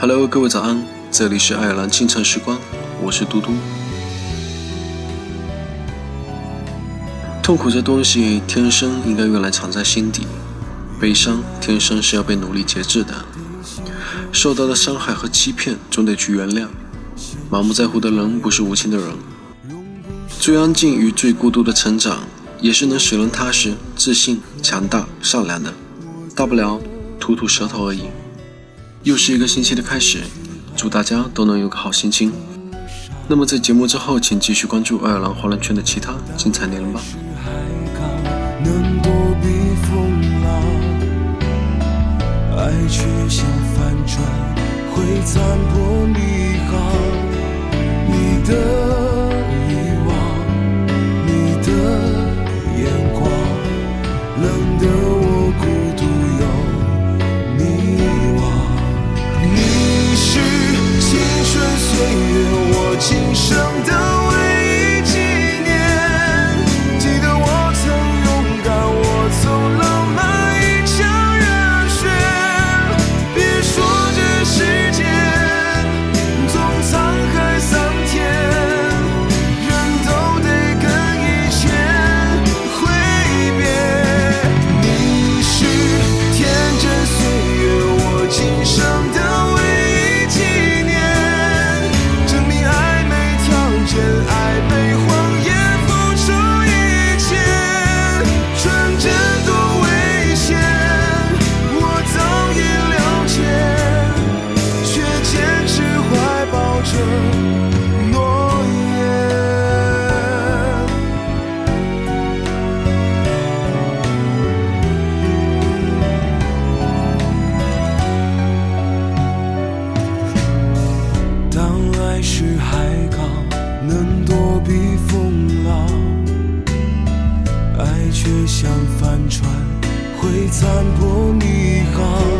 Hello，各位早安，这里是爱尔兰清晨时光，我是嘟嘟。痛苦这东西天生应该用来藏在心底，悲伤天生是要被努力节制的。受到的伤害和欺骗总得去原谅。盲目在乎的人不是无情的人。最安静与最孤独的成长，也是能使人踏实、自信、强大、善良的。大不了吐吐舌头而已。又是一个星期的开始，祝大家都能有个好心情。那么在节目之后，请继续关注爱尔兰华人圈的其他精彩内容吧。爱却像帆船，会残破今生残破迷航